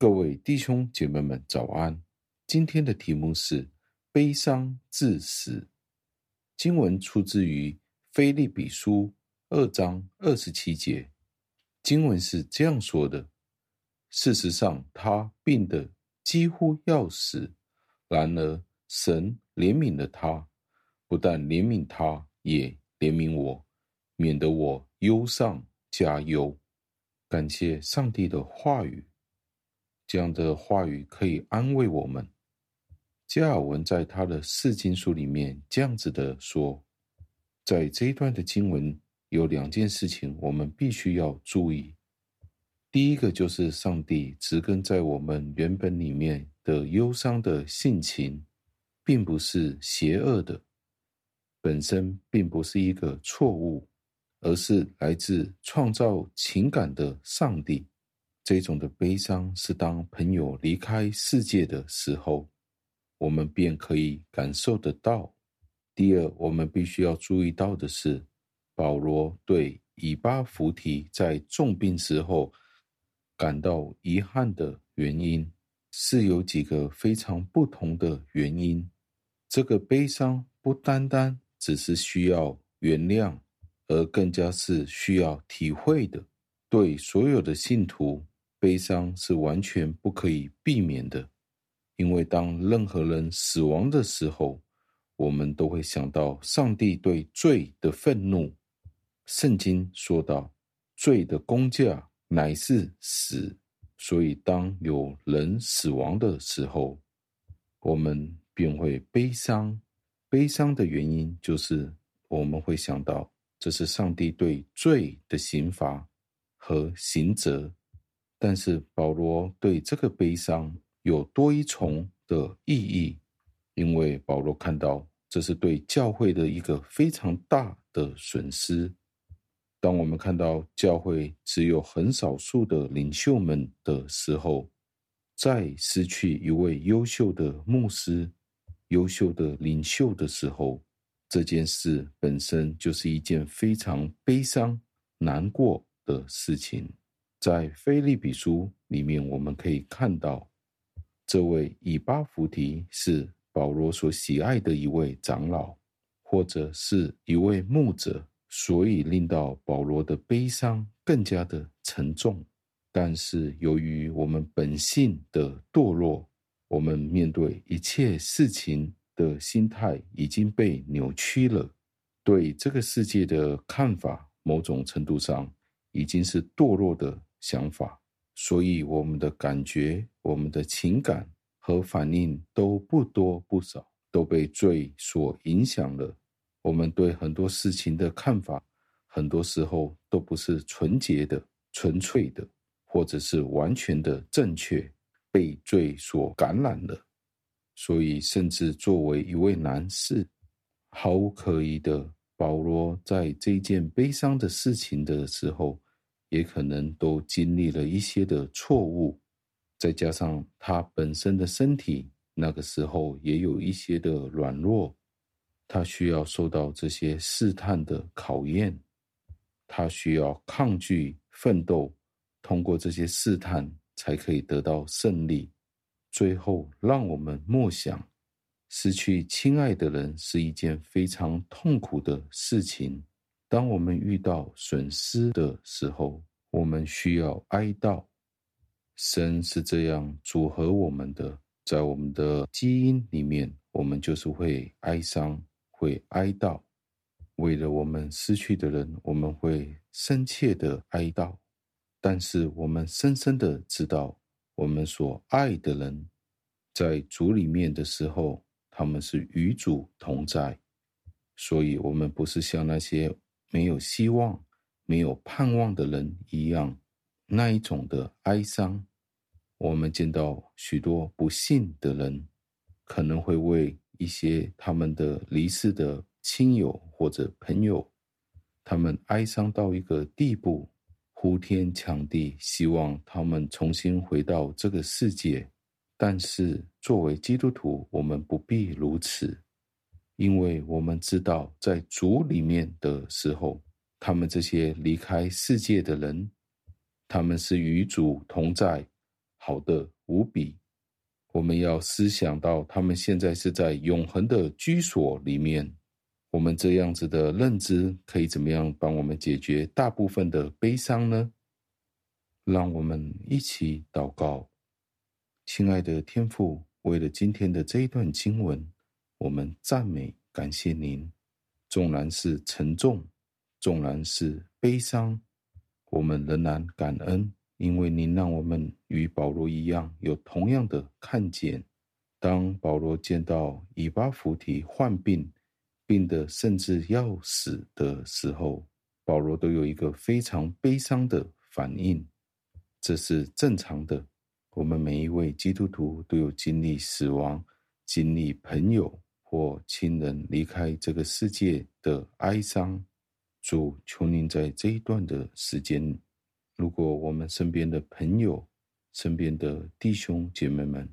各位弟兄姐妹们，早安！今天的题目是“悲伤致死”。经文出自于腓立比书二章二十七节。经文是这样说的：“事实上，他病得几乎要死，然而神怜悯了他，不但怜悯他，也怜悯我，免得我忧上加忧。”感谢上帝的话语。这样的话语可以安慰我们。加尔文在他的四经书里面这样子的说，在这一段的经文有两件事情我们必须要注意。第一个就是上帝植根在我们原本里面的忧伤的性情，并不是邪恶的，本身并不是一个错误，而是来自创造情感的上帝。这种的悲伤是当朋友离开世界的时候，我们便可以感受得到。第二，我们必须要注意到的是，保罗对以巴弗提在重病时候感到遗憾的原因，是有几个非常不同的原因。这个悲伤不单单只是需要原谅，而更加是需要体会的。对所有的信徒。悲伤是完全不可以避免的，因为当任何人死亡的时候，我们都会想到上帝对罪的愤怒。圣经说道：“罪的工价乃是死。”所以，当有人死亡的时候，我们便会悲伤。悲伤的原因就是我们会想到，这是上帝对罪的刑罚和刑责。但是保罗对这个悲伤有多一重的意义，因为保罗看到这是对教会的一个非常大的损失。当我们看到教会只有很少数的领袖们的时候，在失去一位优秀的牧师、优秀的领袖的时候，这件事本身就是一件非常悲伤、难过的事情。在菲利比书里面，我们可以看到，这位以巴弗提是保罗所喜爱的一位长老，或者是一位牧者，所以令到保罗的悲伤更加的沉重。但是由于我们本性的堕落，我们面对一切事情的心态已经被扭曲了，对这个世界的看法，某种程度上已经是堕落的。想法，所以我们的感觉、我们的情感和反应都不多不少，都被罪所影响了。我们对很多事情的看法，很多时候都不是纯洁的、纯粹的，或者是完全的正确，被罪所感染了。所以，甚至作为一位男士，毫无可疑的保罗，在这件悲伤的事情的时候。也可能都经历了一些的错误，再加上他本身的身体那个时候也有一些的软弱，他需要受到这些试探的考验，他需要抗拒奋斗，通过这些试探才可以得到胜利。最后，让我们默想，失去亲爱的人是一件非常痛苦的事情。当我们遇到损失的时候，我们需要哀悼。神是这样组合我们的，在我们的基因里面，我们就是会哀伤、会哀悼。为了我们失去的人，我们会深切的哀悼。但是我们深深的知道，我们所爱的人，在主里面的时候，他们是与主同在。所以，我们不是像那些。没有希望、没有盼望的人一样，那一种的哀伤。我们见到许多不幸的人，可能会为一些他们的离世的亲友或者朋友，他们哀伤到一个地步，呼天抢地，希望他们重新回到这个世界。但是作为基督徒，我们不必如此。因为我们知道，在主里面的时候，他们这些离开世界的人，他们是与主同在，好的无比。我们要思想到，他们现在是在永恒的居所里面。我们这样子的认知，可以怎么样帮我们解决大部分的悲伤呢？让我们一起祷告，亲爱的天父，为了今天的这一段经文，我们赞美感谢您。纵然是沉重，纵然是悲伤，我们仍然感恩。因为您让我们与保罗一样，有同样的看见。当保罗见到以巴弗提患病，病得甚至要死的时候，保罗都有一个非常悲伤的反应。这是正常的。我们每一位基督徒都有经历死亡、经历朋友或亲人离开这个世界的哀伤。主，求您在这一段的时间。如果我们身边的朋友、身边的弟兄姐妹们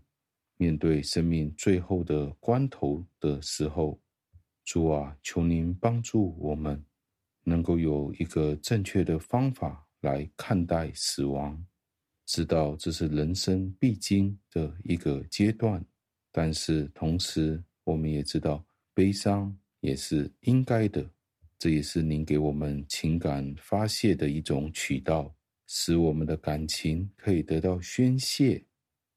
面对生命最后的关头的时候，主啊，求您帮助我们，能够有一个正确的方法来看待死亡，知道这是人生必经的一个阶段，但是同时我们也知道悲伤也是应该的，这也是您给我们情感发泄的一种渠道。使我们的感情可以得到宣泄。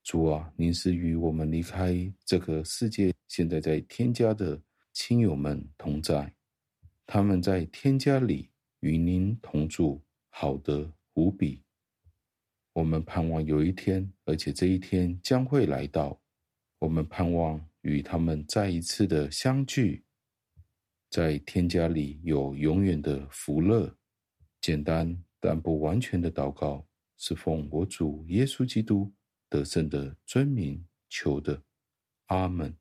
主啊，您是与我们离开这个世界，现在在天家的亲友们同在，他们在天家里与您同住，好的无比。我们盼望有一天，而且这一天将会来到，我们盼望与他们再一次的相聚，在天家里有永远的福乐。简单。但不完全的祷告，是奉我主耶稣基督得胜的尊名求的，阿门。